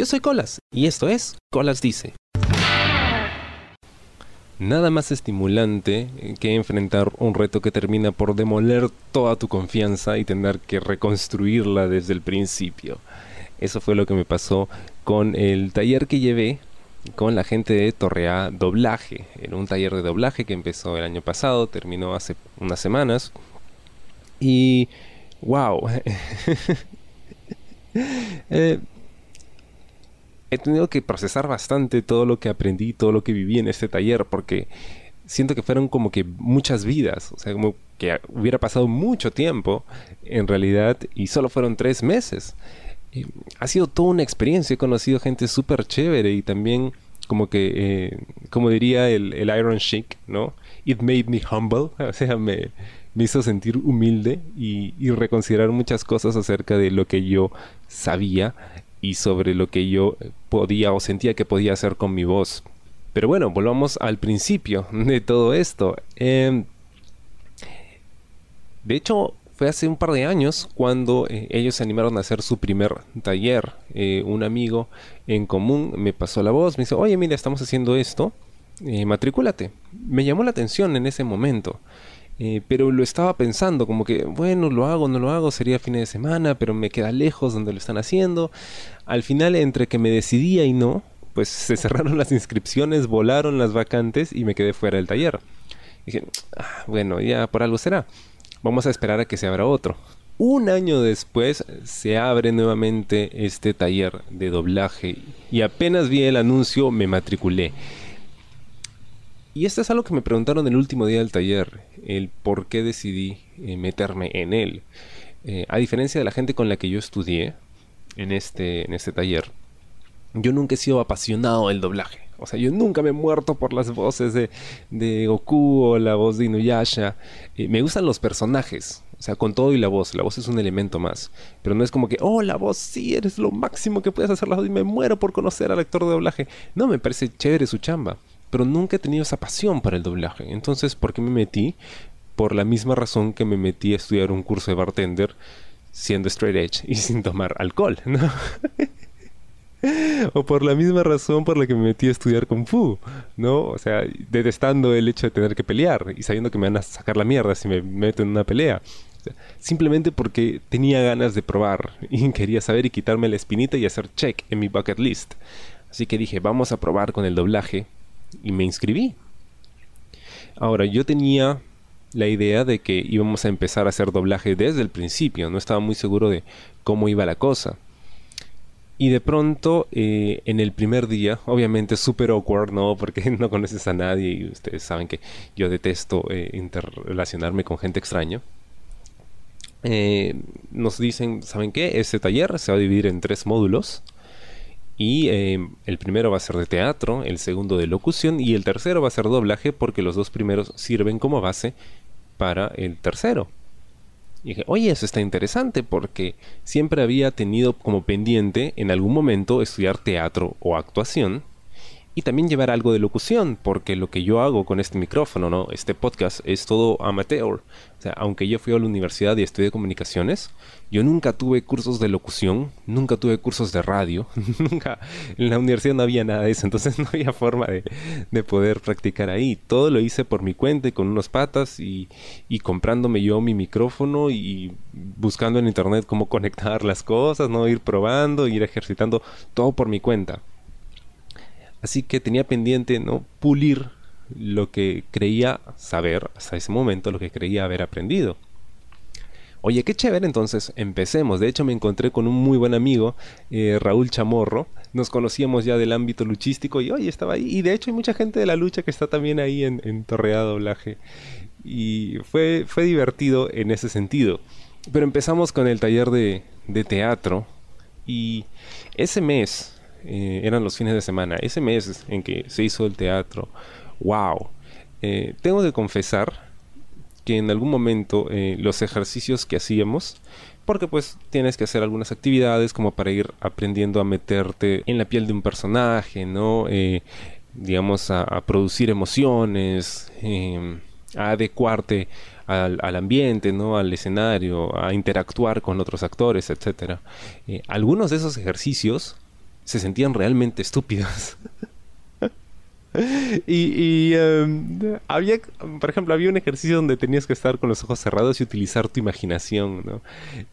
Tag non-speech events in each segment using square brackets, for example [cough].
Yo soy Colas y esto es Colas Dice. Nada más estimulante que enfrentar un reto que termina por demoler toda tu confianza y tener que reconstruirla desde el principio. Eso fue lo que me pasó con el taller que llevé con la gente de Torrea Doblaje. Era un taller de doblaje que empezó el año pasado, terminó hace unas semanas. Y wow. [laughs] Eh, he tenido que procesar bastante todo lo que aprendí, todo lo que viví en este taller, porque siento que fueron como que muchas vidas, o sea, como que hubiera pasado mucho tiempo en realidad y solo fueron tres meses. ha sido toda una experiencia, he conocido gente súper chévere y también como que, eh, como diría el, Iron Sheik, ¿no? It made me humble, [laughs] o sea, me, me hizo sentir humilde y, y, reconsiderar muchas cosas acerca de lo que yo sabía y sobre lo que yo podía o sentía que podía hacer con mi voz. Pero bueno, volvamos al principio [laughs] de todo esto. Em, de hecho, fue hace un par de años cuando eh, ellos se animaron a hacer su primer taller. Eh, un amigo en común me pasó la voz, me dice, oye, mira, estamos haciendo esto, eh, matricúlate. Me llamó la atención en ese momento. Eh, pero lo estaba pensando, como que, bueno, lo hago, no lo hago, sería fin de semana, pero me queda lejos donde lo están haciendo. Al final, entre que me decidía y no, pues se cerraron las inscripciones, volaron las vacantes y me quedé fuera del taller. dije, ah, bueno, ya por algo será. Vamos a esperar a que se abra otro. Un año después se abre nuevamente este taller de doblaje y apenas vi el anuncio me matriculé. Y esto es algo que me preguntaron el último día del taller, el por qué decidí eh, meterme en él. Eh, a diferencia de la gente con la que yo estudié en este, en este taller, yo nunca he sido apasionado del doblaje. O sea, yo nunca me he muerto por las voces de, de Goku o la voz de Inuyasha. Eh, me gustan los personajes, o sea, con todo y la voz. La voz es un elemento más. Pero no es como que, oh, la voz sí, eres lo máximo que puedes hacer la voz y me muero por conocer al actor de doblaje. No, me parece chévere su chamba pero nunca he tenido esa pasión para el doblaje. Entonces, ¿por qué me metí? Por la misma razón que me metí a estudiar un curso de bartender siendo straight edge y [laughs] sin tomar alcohol, ¿no? [laughs] o por la misma razón por la que me metí a estudiar Kung Fu, ¿no? O sea, detestando el hecho de tener que pelear y sabiendo que me van a sacar la mierda si me meto en una pelea. simplemente porque tenía ganas de probar [laughs] y quería saber y quitarme la espinita y hacer check en mi bucket list. Así que dije, vamos a probar con el doblaje y me inscribí. Ahora, yo tenía la idea de que íbamos a empezar a hacer doblaje desde el principio, no estaba muy seguro de cómo iba la cosa. Y de pronto, eh, en el primer día, obviamente súper awkward, ¿no? Porque [laughs] no conoces a nadie y ustedes saben que yo detesto eh, interrelacionarme con gente extraña. Eh, nos dicen, ¿saben qué? Este taller se va a dividir en tres módulos. Y em, el primero va a ser de teatro, el segundo de locución y el tercero va a ser doblaje porque los dos primeros sirven como base para el tercero. Y dije, oye, eso está interesante porque siempre había tenido como pendiente en algún momento estudiar teatro o actuación y también llevar algo de locución, porque lo que yo hago con este micrófono, ¿no? Este podcast es todo amateur. O sea, aunque yo fui a la universidad y estudié comunicaciones, yo nunca tuve cursos de locución, nunca tuve cursos de radio, [laughs] nunca en la universidad no había nada de eso, entonces [laughs] no había forma de, de poder practicar ahí. Todo lo hice por mi cuenta y con unos patas y, y comprándome yo mi micrófono y buscando en internet cómo [laughs] conectar las cosas, no ir probando, ir ejercitando, todo por mi cuenta. Así que tenía pendiente no pulir lo que creía saber hasta ese momento, lo que creía haber aprendido. Oye, qué chévere, entonces empecemos. De hecho, me encontré con un muy buen amigo, eh, Raúl Chamorro. Nos conocíamos ya del ámbito luchístico y hoy estaba ahí. Y de hecho, hay mucha gente de la lucha que está también ahí en, en Torreada Doblaje. Y fue, fue divertido en ese sentido. Pero empezamos con el taller de, de teatro. Y ese mes, eh, eran los fines de semana, ese mes en que se hizo el teatro, wow. Eh, tengo que confesar que en algún momento eh, los ejercicios que hacíamos, porque pues tienes que hacer algunas actividades como para ir aprendiendo a meterte en la piel de un personaje, ¿no? digamos, a, producir emociones, em, a adecuarte al, al, ambiente, ¿no? Al escenario, a interactuar con otros actores, etcétera. algunos de esos ejercicios se sentían realmente estúpidos. [laughs] y, em, había, por ejemplo, había un ejercicio donde tenías que estar con los ojos cerrados y utilizar tu imaginación, ¿no?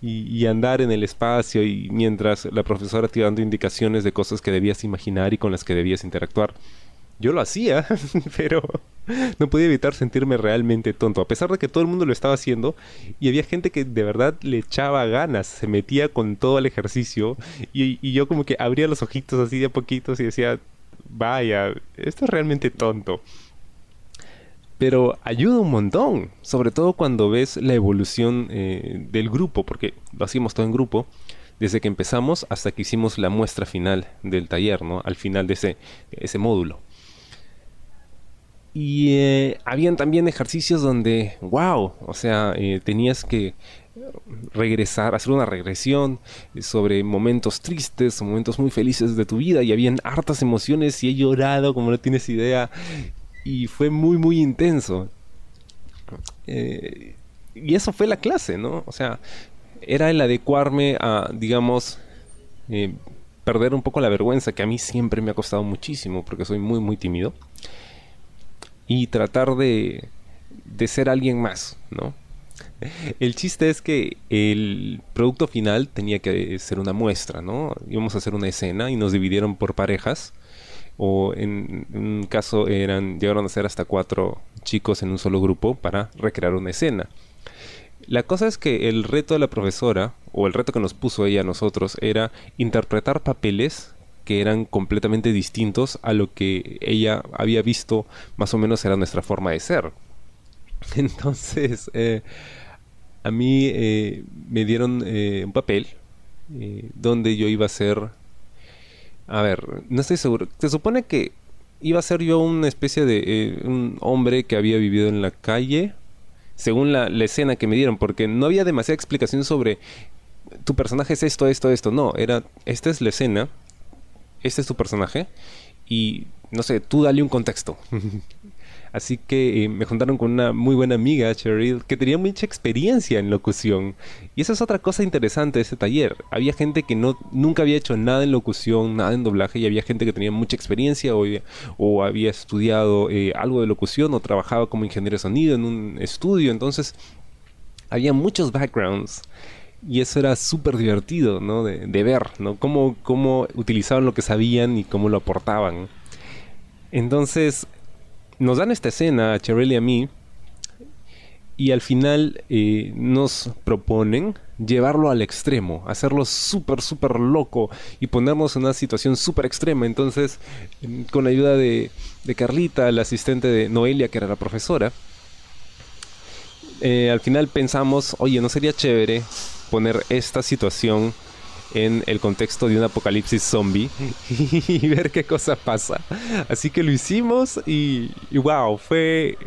Y, andar en el espacio y mientras la profesora te iba dando indicaciones de cosas que debías imaginar y con las que debías interactuar. Yo lo hacía, [laughs] pero no podía evitar sentirme realmente tonto, a pesar de que todo el mundo lo estaba haciendo y había gente que de verdad le echaba ganas, se metía con todo el ejercicio y, yo como que abría los ojitos así de a poquitos y decía, vaya, esto es realmente tonto. Pero ayuda un montón, sobre todo cuando ves la evolución eh, del grupo, porque lo hacíamos todo en grupo, desde que empezamos hasta que hicimos la muestra final del taller, ¿no? Al final de ese, ese módulo. Y eh, habían también ejercicios donde, wow, o sea, eh, tenías que regresar, hacer una regresión sobre momentos tristes, momentos muy felices de tu vida y habían hartas emociones y he llorado como no tienes idea y fue muy muy intenso. Eh, y eso fue la clase, ¿no? O sea, era el adecuarme a, digamos, perder un poco la vergüenza que a mí siempre me ha costado muchísimo porque soy muy muy tímido y tratar de, de ser alguien más, ¿no? El chiste es que el producto final tenía que ser una muestra, ¿no? Íbamos a hacer una escena y nos dividieron por parejas. O en, un caso eran, llegaron a ser hasta cuatro chicos en un solo grupo para recrear una escena. La cosa es que el reto de la profesora, o el reto que nos puso ella a nosotros, era interpretar papeles que eran completamente distintos a lo que ella había visto más o menos era nuestra forma de ser. [laughs] Entonces, eh, a mí eh, me dieron eh, un papel donde yo iba a ser... A ver, no estoy seguro. Se supone que iba a ser yo una especie de un hombre que había vivido en la calle, según la, la, escena que me dieron, porque no había demasiada explicación sobre tu personaje es esto, esto, esto. No, era, esta es la escena, este es tu personaje, y no sé, tú dale un contexto. [laughs] Así que eh, me juntaron con una muy buena amiga, Cheryl, que tenía mucha experiencia en locución. Y esa es otra cosa interesante de ese taller. Había gente que no, nunca había hecho nada en locución, nada en doblaje, y había gente que tenía mucha experiencia o, había estudiado eh, algo de locución o trabajaba como ingeniero de sonido en un estudio. Entonces, había muchos backgrounds y eso era súper divertido, ¿no? De, de, ver, ¿no? Cómo, cómo utilizaban lo que sabían y cómo lo aportaban. Entonces, nos dan esta escena a Cheryl y a mí y al final eh, nos proponen llevarlo al extremo, hacerlo súper, súper loco y ponernos en una situación súper extrema. Entonces, con la ayuda de, de, Carlita, la asistente de Noelia, que era la profesora, eh, al final pensamos, oye, ¿no sería chévere poner esta situación en el contexto de un apocalipsis zombie [laughs] y ver qué cosa pasa. Así que lo hicimos y, wow, fue...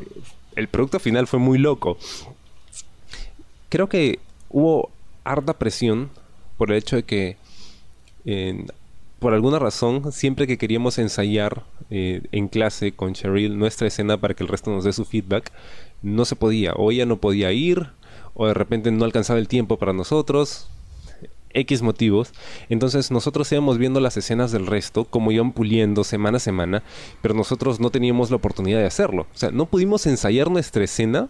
El producto final fue muy loco. Creo que hubo harta presión por el hecho de que por alguna razón, siempre que queríamos ensayar eh, en clase con Cheryl nuestra escena para que el resto nos dé su feedback, no se podía. O ella no podía ir, o de repente no alcanzaba el tiempo para nosotros, X motivos. Entonces nosotros íbamos viendo las escenas del resto, como iban puliendo semana a semana, pero nosotros no teníamos la oportunidad de hacerlo. O sea, no pudimos ensayar nuestra escena,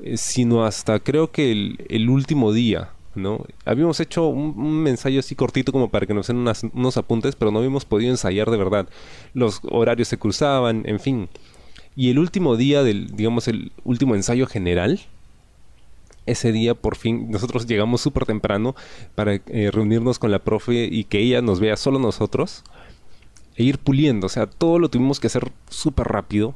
eh, sino hasta creo que el, último día. ¿no? Habíamos hecho un, ensayo así cortito como para que nos den unos apuntes, pero no habíamos podido ensayar de verdad. Los horarios se cruzaban, en fin. Y el último día del, digamos, el último ensayo general, ese día por fin nosotros llegamos súper temprano para eh, reunirnos con la profe y que ella nos vea solo nosotros e ir puliendo. O sea, todo lo tuvimos que hacer súper rápido.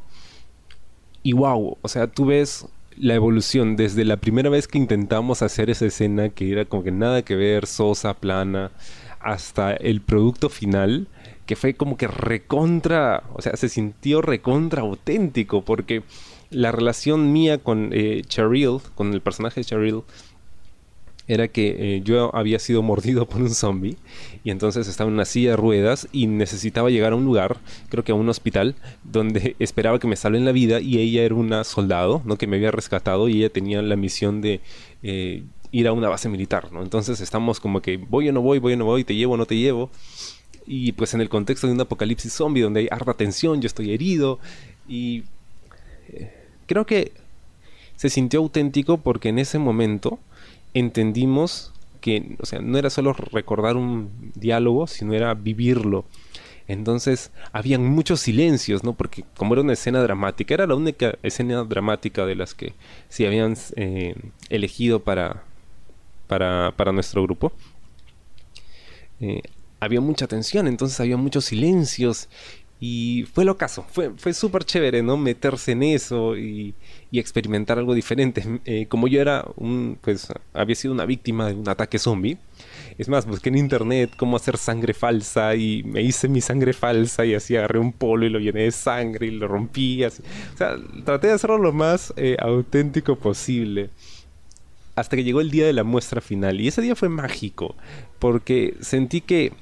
Y wow, o sea, tú ves la evolución desde la primera vez que intentamos hacer esa escena que era como que nada que ver, sosa, plana, hasta el producto final que fue como que recontra, o sea, se sintió recontra auténtico porque la relación mía con eh, Cheryl, con el personaje de Cheryl, era que eh, yo había sido mordido por un zombie y entonces estaba en una silla de ruedas y necesitaba llegar a un lugar, creo que a un hospital, donde [laughs] esperaba que me salven la vida y ella era una soldado, ¿no? Que me había rescatado y ella tenía la misión de eh, ir a una base militar, ¿no? Entonces estamos como que voy o no voy, voy o no voy, te llevo o no te llevo. y pues en el contexto de un apocalipsis zombie donde hay harta tensión, yo estoy herido y eh, creo que se sintió auténtico porque en ese momento entendimos que, o sea, no era solo recordar un diálogo, sino era vivirlo. Entonces, habían muchos silencios, ¿no? Porque como era una escena dramática, era la única escena dramática de las que se habían eh, elegido para, para, para, nuestro grupo. Eh, había mucha tensión, entonces había muchos silencios y fue lo caso, fue, fue súper chévere, ¿no? Meterse en eso y, y experimentar algo diferente. Eh, como yo era un, pues, había sido una víctima de un ataque zombie. Es más, busqué en internet cómo hacer sangre falsa y me hice mi sangre falsa y así agarré un polo y lo llené de sangre y lo rompí. Así. O sea, traté de hacerlo lo más eh, auténtico posible. Hasta que llegó el día de la muestra final. Y ese día fue mágico. Porque sentí que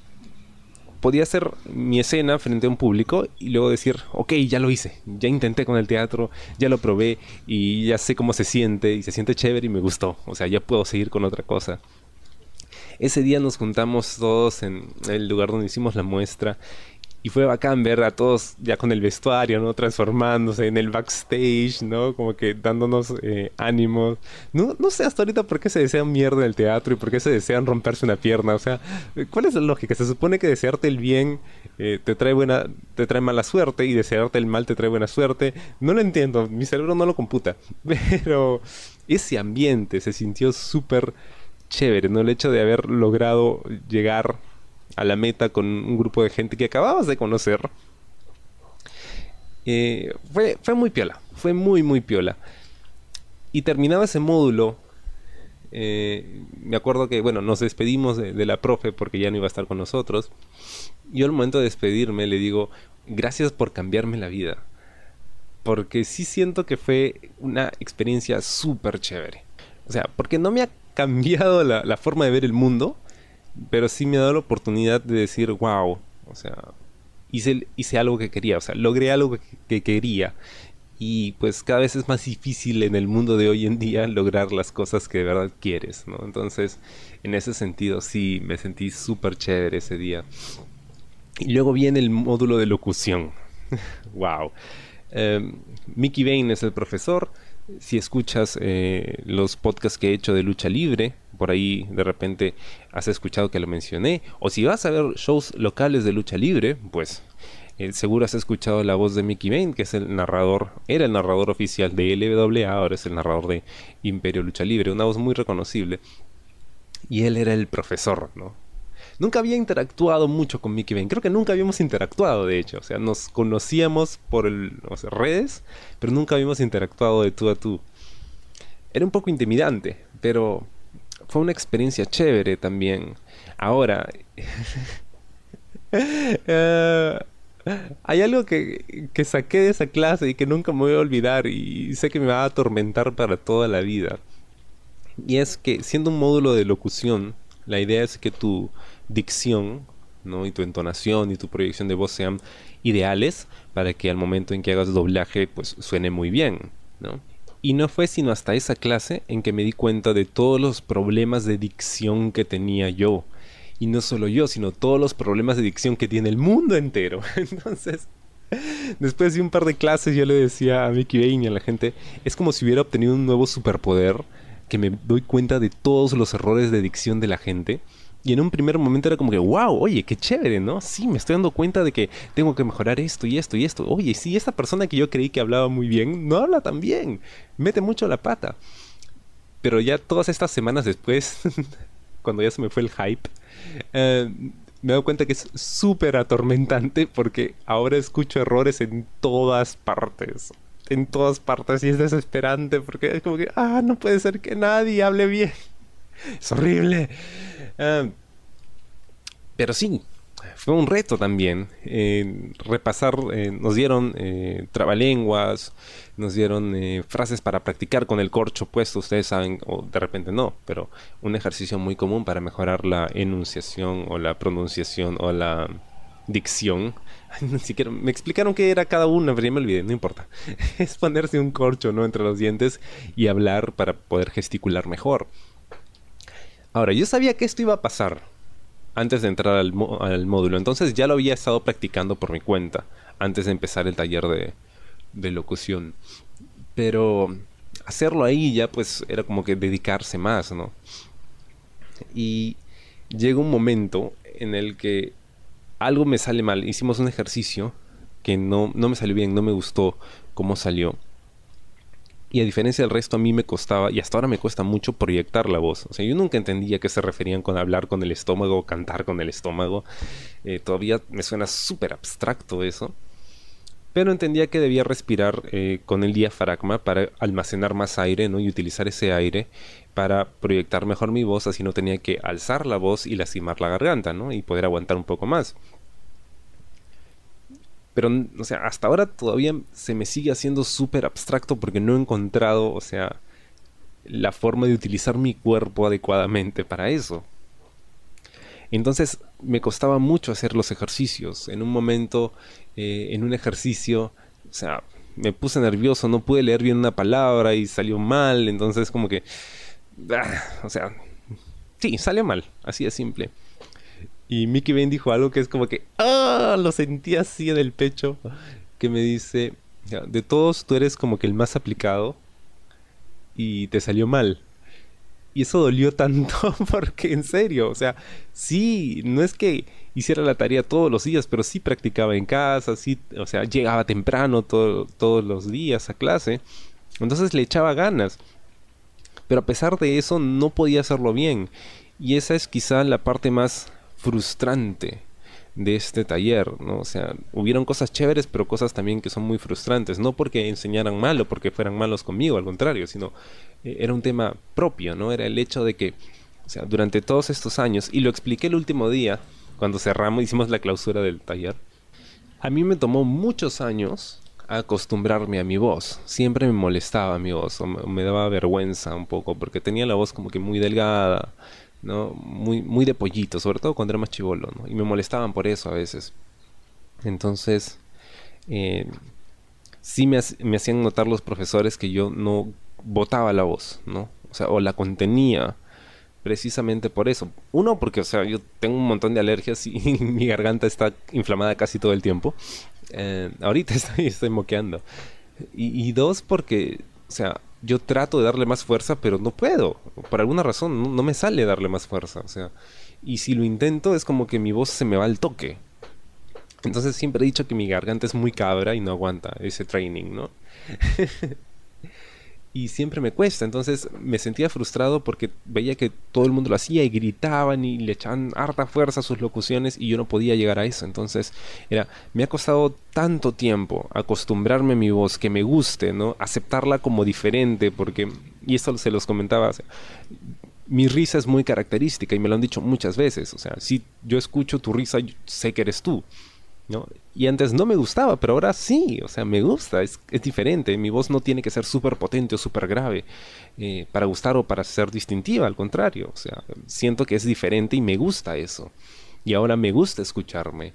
podía hacer mi escena frente a un público y luego decir, ok, ya lo hice, ya intenté con el teatro, ya lo probé y ya sé cómo se siente y se siente chévere y me gustó, o sea, ya puedo seguir con otra cosa. Ese día nos juntamos todos en el lugar donde hicimos la muestra y fue bacán ver a todos ya con el vestuario, ¿no? Transformándose en el backstage, ¿no? Como que dándonos eh, ánimos. No, no sé hasta ahorita por qué se desean mierda en el teatro y por qué se desean romperse una pierna. O sea, ¿cuál es la lógica? Se supone que desearte el bien eh, te trae buena, te trae mala suerte y desearte el mal te trae buena suerte. No lo entiendo, mi cerebro no lo computa. [laughs] Pero ese ambiente se sintió súper chévere, ¿no? El hecho de haber logrado llegar a la meta con un grupo de gente que acababas de conocer. Eh, fue, fue muy piola, fue muy, muy piola. Y terminaba ese módulo. Eh, me acuerdo que, bueno, nos despedimos de, la profe porque ya no iba a estar con nosotros. Yo al momento de despedirme le digo, gracias por cambiarme la vida. Porque sí siento que fue una experiencia súper chévere. O sea, porque no me ha cambiado la, la forma de ver el mundo, pero sí me ha dado la oportunidad de decir, wow, o sea, hice, hice algo que quería, o sea, logré algo que, quería. Y pues cada vez es más difícil en el mundo de hoy en día lograr las cosas que de verdad quieres, ¿no? Entonces, en ese sentido, sí, me sentí súper chévere ese día. Y luego viene el módulo de locución. [laughs] wow. Em, Mickey Bain es el profesor. Si escuchas eh, los podcasts que he hecho de lucha libre, por ahí de repente has escuchado que lo mencioné. O si vas a ver shows locales de lucha libre, pues eh, seguro has escuchado la voz de Mickey Bane, que es el narrador, era el narrador oficial de LWA, ahora es el narrador de Imperio Lucha Libre, una voz muy reconocible. Y él era el profesor, ¿no? Nunca había interactuado mucho con Mickey Bane, creo que nunca habíamos interactuado, de hecho, o sea, nos conocíamos por el, redes, pero nunca habíamos interactuado de tú a tú. Era un poco intimidante, pero fue una experiencia chévere también. Ahora, [laughs] eh, hay algo que, que saqué de esa clase y que nunca me voy a olvidar y sé que me va a atormentar para toda la vida. Y es que siendo un módulo de locución, la idea es que tu dicción, ¿no? y tu entonación y tu proyección de voz sean ideales para que al momento en que hagas doblaje pues suene muy bien, ¿no? Y no fue sino hasta esa clase en que me di cuenta de todos los problemas de dicción que tenía yo. Y no solo yo, sino todos los problemas de dicción que tiene el mundo entero. [laughs] Entonces, después de un par de clases yo le decía a Mickey Bain y a la gente, es como si hubiera obtenido un nuevo superpoder que me doy cuenta de todos los errores de dicción de la gente y en un primer momento era como que, wow, oye, qué chévere, ¿no? Sí, me estoy dando cuenta de que tengo que mejorar esto y esto y esto. Oye, sí, esta persona que yo creí que hablaba muy bien, no habla tan bien. Mete mucho la pata. Pero ya todas estas semanas después, [laughs] cuando ya se me fue el hype, eh, me dado cuenta que es súper atormentante porque ahora escucho errores en todas partes. En todas partes y es desesperante porque es como que, ah, no puede ser que nadie hable bien. [laughs] Es horrible. Ah, pero sí, fue un reto también. Eh, repasar, eh, nos dieron eh, trabalenguas, nos dieron frases para practicar con el corcho puesto, ustedes saben, o de repente no, pero un ejercicio muy común para mejorar la enunciación o la pronunciación o la dicción. Ni siquiera me explicaron qué era cada una, pero ya me olvidé, no importa. [laughs] es ponerse un corcho ¿no? entre los dientes y hablar para poder gesticular mejor. Ahora, yo sabía que esto iba a pasar, antes de entrar al, módulo. Entonces ya lo había estado practicando por mi cuenta antes de empezar el taller de, de locución. Pero hacerlo ahí ya pues era como que dedicarse más, ¿no? Y llega un momento en el que algo me sale mal. Hicimos un ejercicio que no, no me salió bien, no me gustó cómo salió. Y a diferencia del resto, a mí me costaba, y hasta ahora me cuesta mucho proyectar la voz. O sea, yo nunca entendía qué se referían con hablar con el estómago cantar con el estómago. Eh, todavía me suena súper abstracto eso. Pero entendía que debía respirar eh, con el diafragma para almacenar más aire ¿no? y utilizar ese aire para proyectar mejor mi voz, así no tenía que alzar la voz y lastimar la garganta, ¿no? Y poder aguantar un poco más. Pero, o sea, hasta ahora todavía se me sigue haciendo súper abstracto porque no he encontrado, o sea, la forma de utilizar mi cuerpo adecuadamente para eso. Entonces me costaba mucho hacer los ejercicios. En un momento, eh, en un ejercicio, o sea, me puse nervioso, no pude leer bien una palabra y salió mal. Entonces como que, o sea, sí, salió mal, así de simple. Y Mickey Bain dijo algo que es como que, ah, lo sentí así en el pecho, que me dice, de todos tú eres como que el más aplicado y te salió mal. Y eso dolió tanto [laughs] porque en serio, o sea, sí, no es que hiciera la tarea todos los días, pero sí practicaba en casa, sí, o sea, llegaba temprano todos los días a clase. Entonces le echaba ganas. Pero a pesar de eso no podía hacerlo bien. Y esa es quizá la parte más frustrante de este taller, ¿no? O sea, hubieron cosas chéveres, pero cosas también que son muy frustrantes, no porque enseñaran mal o porque fueran malos conmigo, al contrario, sino eh, era un tema propio, ¿no? Era el hecho de que, o sea, durante todos estos años, y lo expliqué el último día, cuando cerramos, [laughs] hicimos la clausura del taller, a mí me tomó muchos años acostumbrarme a mi voz. Siempre me molestaba mi voz, me daba vergüenza un poco, porque tenía la voz como que muy delgada, ¿no? Muy, muy de pollito, sobre todo cuando era más chivolo. Y me molestaban por eso a veces. Entonces, eh, sí me, me, hacían notar los profesores que yo no botaba la voz, ¿no? O la contenía precisamente por eso. Uno, porque, o sea, yo tengo un montón de alergias y [laughs] mi garganta está inflamada casi todo el tiempo. Eh, ahorita [laughs] estoy, estoy moqueando. Y, dos, porque, o sea, yo trato de darle más fuerza, pero no puedo. Por alguna razón, no, me sale darle más fuerza. O sea, y si lo intento, es como que mi voz se me va al toque. Entonces siempre he dicho que mi garganta es muy cabra y no aguanta ese training, ¿no? [laughs] y siempre me cuesta. Entonces me sentía frustrado porque veía que todo el mundo lo hacía y gritaban y le echaban harta fuerza a sus locuciones y yo no podía llegar a eso. Entonces era, me ha costado tanto tiempo acostumbrarme a mi voz, que me guste, ¿no? Aceptarla como diferente porque, y esto se los comentaba, mi risa es muy característica y me lo han dicho muchas veces. O sea, si yo escucho tu risa, sé que eres tú. ¿no? Y antes no me gustaba, pero ahora sí, o sea, me gusta, es, es diferente. Mi voz no tiene que ser súper potente o súper grave eh, para gustar o para ser distintiva, al contrario, o sea, siento que es diferente y me gusta eso. Y ahora me gusta escucharme.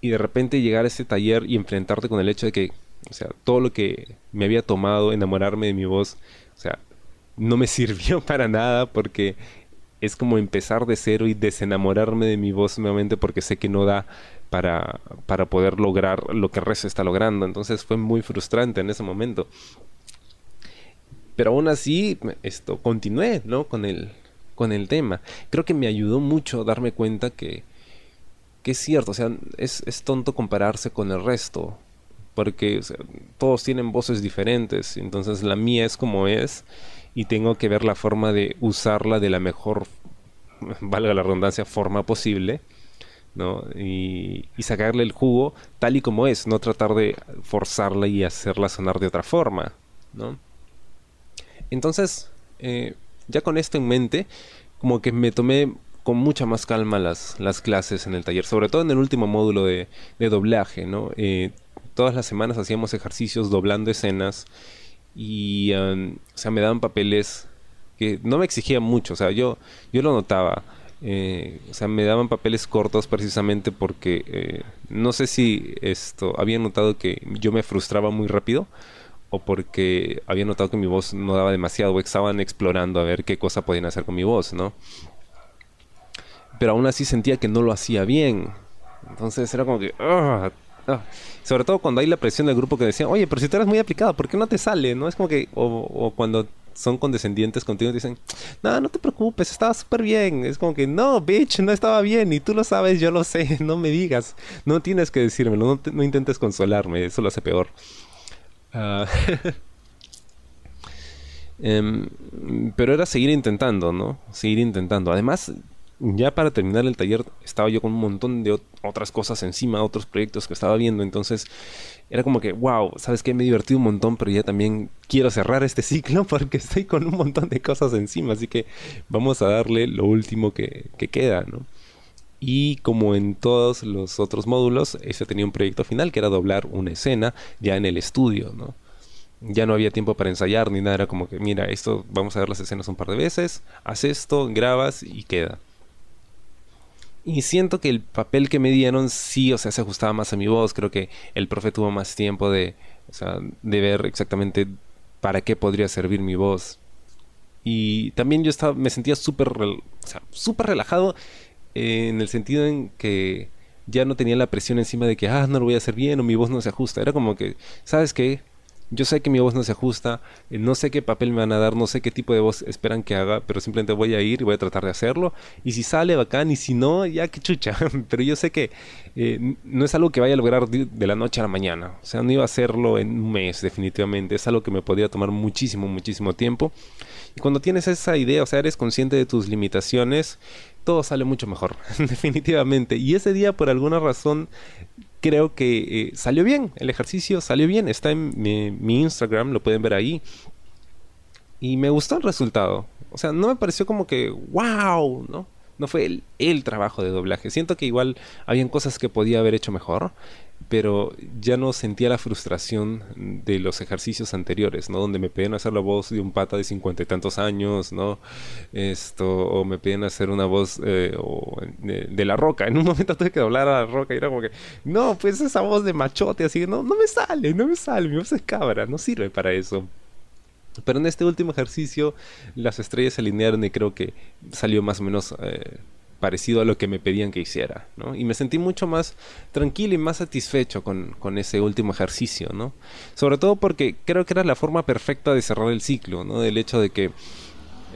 Y de repente llegar a este taller y enfrentarte con el hecho de que, o sea, todo lo que me había tomado enamorarme de mi voz, o sea, no me [laughs] sirvió para nada porque es como empezar de cero y desenamorarme de mi voz nuevamente porque sé que no da para, para poder lograr lo que Reza está logrando. Entonces fue muy frustrante en ese momento. Pero aún así, esto, continué, ¿no? Con el, con el tema. Creo que me ayudó mucho darme cuenta que, que es cierto, o sea, es, es tonto compararse con el resto. Porque todos tienen voces diferentes. Entonces la mía es como es. Y tengo que ver la forma de usarla de la mejor, valga la redundancia, forma posible ¿no? Y, sacarle el jugo tal y como es, no tratar de forzarla y hacerla sonar de otra forma, ¿no? Entonces, eh, ya con esto en mente, como que me tomé con mucha más calma las, las clases en el taller, sobre todo en el último módulo de, doblaje, ¿no? Eh, todas las semanas hacíamos ejercicios doblando escenas y, um, o sea, me daban papeles que no me exigían mucho, o sea, yo, yo lo notaba eh, o sea, me daban papeles cortos precisamente porque eh, no sé si esto había notado que yo me frustraba muy rápido o porque había notado que mi voz no daba demasiado o estaban explorando a ver qué cosa podían hacer con mi voz, ¿no? pero aún así sentía que no lo hacía bien. Entonces era como que... ah, ah. Sobre todo cuando hay la presión del grupo que decía, oye, pero si tú eres muy aplicado, ¿por qué no te sale? ¿No? Es como que... O cuando son condescendientes contigo y dicen, no, no te preocupes, estaba súper bien. Es como que, no, bitch, no estaba bien. Y tú lo sabes, yo lo sé, [laughs] no me digas. No tienes que decírmelo, no, no intentes consolarme, eso lo hace peor. Ah, [laughs] em, pero era seguir intentando, ¿no? Seguir intentando. Además, ya para terminar el taller estaba yo con un montón de otras cosas encima, otros proyectos que estaba viendo, entonces era como que, wow, sabes que me he divertido un montón, pero ya también quiero cerrar este ciclo [laughs] porque estoy con un montón de cosas encima, así que vamos a darle lo último que, que queda, ¿no? Y como en todos los otros módulos, ese tenía un proyecto final que era doblar una escena ya en el estudio, ¿no? ya no había tiempo para ensayar ni nada, era como que, mira, esto vamos a ver las escenas un par de veces, haz esto, grabas y queda. Y siento que el papel que me dieron sí, o sea, se ajustaba más a mi voz. Creo que el profe tuvo más tiempo de, o sea, de ver exactamente para qué podría servir mi voz. Y también yo estaba, me sentía súper relajado en el sentido en que ya no tenía la presión encima de que, ah, no lo voy a hacer bien o mi voz no se ajusta. Era como que, ¿sabes qué? Yo sé que mi voz no se ajusta, eh, no sé qué papel me van a dar, no sé qué tipo de voz esperan que haga, pero simplemente voy a ir y voy a tratar de hacerlo. Y si sale bacán, y si no, ya que chucha. [laughs] pero yo sé que eh, no es algo que vaya a lograr de la noche a la mañana. O sea, no iba a hacerlo en un mes, definitivamente. Es algo que me podría tomar muchísimo, muchísimo tiempo. Y cuando tienes esa idea, o sea, eres consciente de tus limitaciones, todo sale mucho mejor, [laughs] definitivamente. Y ese día, por alguna razón, creo que eh, salió bien, el ejercicio salió bien, está en mi, Instagram, lo pueden ver ahí. Y me gustó el resultado. O sea, no me pareció como que, wow, ¿no? No fue el, el trabajo de doblaje. Siento que igual habían cosas que podía haber hecho mejor pero ya no sentía la frustración de los ejercicios anteriores, ¿no? Donde me pedían hacer la voz de un pata de cincuenta y tantos años, ¿no? Esto, o me pedían hacer una voz eh, de, la roca. En un momento tuve que doblar a la roca y era como que, no, pues esa voz de machote, así, no, no me sale, no me sale, mi voz es cabra, no sirve para eso. Pero en este último ejercicio las estrellas se alinearon y creo que salió más o menos... Eh, parecido a lo que me pedían que hiciera. Y me sentí mucho más tranquilo y más satisfecho con, ese último ejercicio, ¿no? Sobre todo porque creo que era la forma perfecta de cerrar el ciclo, ¿no? Del hecho de que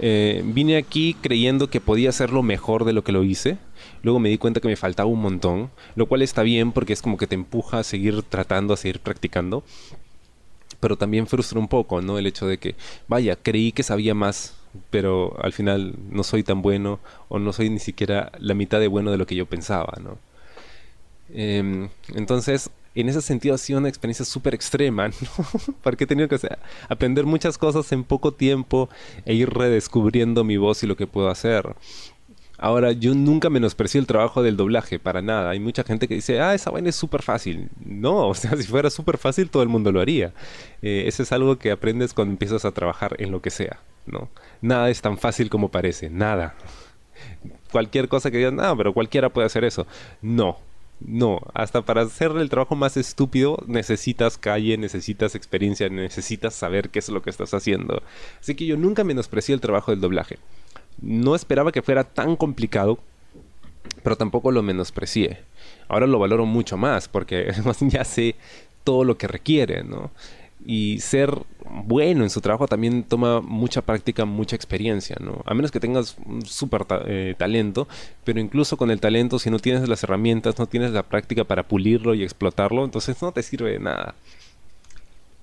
eh, vine aquí creyendo que podía hacerlo mejor de lo que lo hice. Luego me di cuenta que me faltaba un montón, lo cual está bien porque es como que te empuja a seguir tratando, a seguir practicando. Pero también frustra un poco, ¿no? El hecho de que, vaya, creí que sabía más pero al final no soy tan bueno o no soy ni siquiera la mitad de bueno de lo que yo pensaba, ¿no? Em, entonces, en ese sentido ha sido una experiencia súper extrema, [laughs] ¿no? Porque he tenido que aprender muchas cosas en poco tiempo e ir redescubriendo mi voz y lo que puedo hacer. Ahora, yo nunca menosprecié el trabajo del doblaje, para nada. Hay mucha gente que dice, ah, esa vaina es súper fácil. No, [laughs] o sea, si fuera súper fácil, todo el mundo lo haría. Eh, eso es algo que aprendes cuando empiezas a trabajar en lo que sea, ¿no? Nada es tan fácil como parece, nada. Cualquier cosa que digan, no, pero cualquiera puede hacer eso. No, no, hasta para hacer el trabajo más estúpido necesitas calle, necesitas experiencia, necesitas saber qué es lo que estás haciendo. Así que yo nunca menosprecié el trabajo del doblaje no esperaba que fuera tan complicado, pero tampoco lo menosprecié. Ahora lo valoro mucho más porque [laughs] ya sé todo lo que requiere, ¿no? Y ser bueno en su trabajo también toma mucha práctica, mucha experiencia, ¿no? A menos que tengas un súper eh, talento, pero incluso con el talento, si no tienes las herramientas, no tienes la práctica para pulirlo y explotarlo, entonces no te sirve de nada.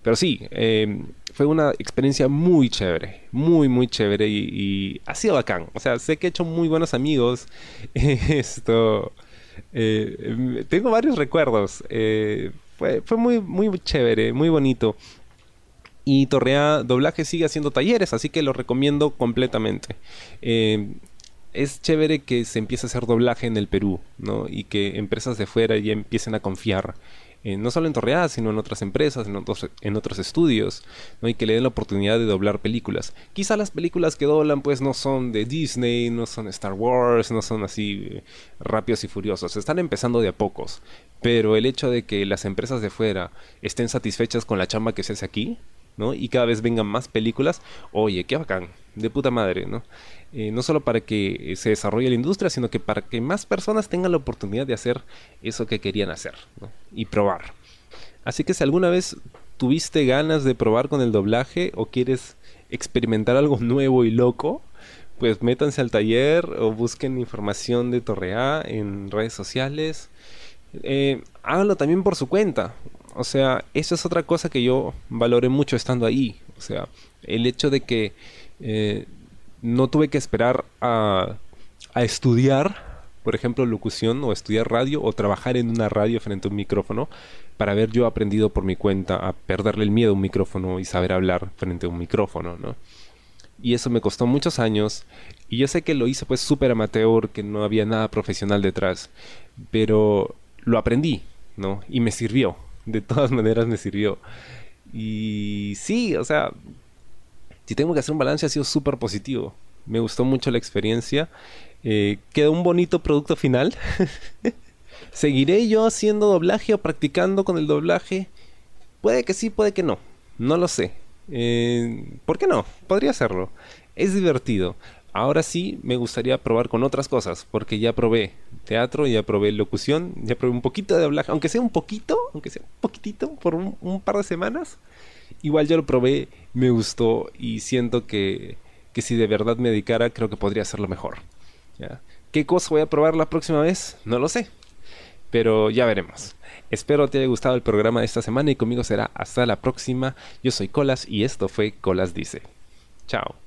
Pero sí, em, fue una experiencia muy chévere, muy, muy chévere y, ha sido bacán. O sea, sé que he hecho muy buenos amigos. [laughs] Esto. Eh, tengo varios recuerdos. Eh, fue, fue muy, muy chévere, muy bonito. Y Torrea Doblaje sigue haciendo talleres, así que lo recomiendo completamente. Es chévere que se empiece a hacer doblaje en el Perú, ¿no? Y que empresas de fuera ya empiecen a confiar eh, no solo en Torreada, sino en otras empresas, en otros, en otros estudios, ¿no? y que le den la oportunidad de doblar películas. Quizá las películas que doblan pues no son de Disney, no son Star Wars, no son así eh, rápidos y furiosos, están empezando de a pocos, pero el hecho de que las empresas de fuera estén satisfechas con la chamba que se hace aquí, Y cada vez vengan más películas, oye, qué bacán, de puta madre, ¿no? Eh, no solo para que se desarrolle la industria, sino que para que más personas tengan la oportunidad de hacer eso que querían hacer y probar. Así que si alguna vez tuviste ganas de probar con el doblaje o quieres experimentar algo [laughs] nuevo y loco, pues métanse al taller o busquen información de Torrea en redes sociales. Eh, háganlo también por su cuenta. O sea, eso es otra cosa que yo valoré mucho estando ahí. O sea, el hecho de que eh, no tuve que esperar a, estudiar, por ejemplo, locución o estudiar radio o trabajar en una radio frente a un micrófono para haber yo aprendido por mi cuenta a perderle el miedo a un micrófono y saber hablar frente a un micrófono, ¿no? Y eso me costó muchos años y yo sé que lo hice pues súper amateur, que no había nada profesional detrás, pero lo aprendí, ¿no? Y me sirvió, de todas maneras me sirvió. Y sí, o sea, si tengo que hacer un balance, ha sido súper positivo. Me gustó mucho la experiencia. Eh, quedó un bonito producto final. [laughs] ¿Seguiré yo haciendo doblaje o practicando con el doblaje? Puede que sí, puede que no. No lo sé. Eh, ¿Por qué no? Podría hacerlo. Es divertido. Ahora sí me gustaría probar con otras cosas, porque ya probé teatro, ya probé locución, ya probé un poquito de doblaje, aunque sea un poquito, aunque sea un poquitito, por un par de semanas igual yo lo probé, me gustó y siento que, que si de verdad me dedicara, creo que podría hacerlo mejor. ¿Qué cosa voy a probar la próxima vez? No lo sé. Pero ya veremos. Espero te haya gustado el programa de esta semana y conmigo será hasta la próxima. Yo soy Colas y esto fue Colas Dice. Chao.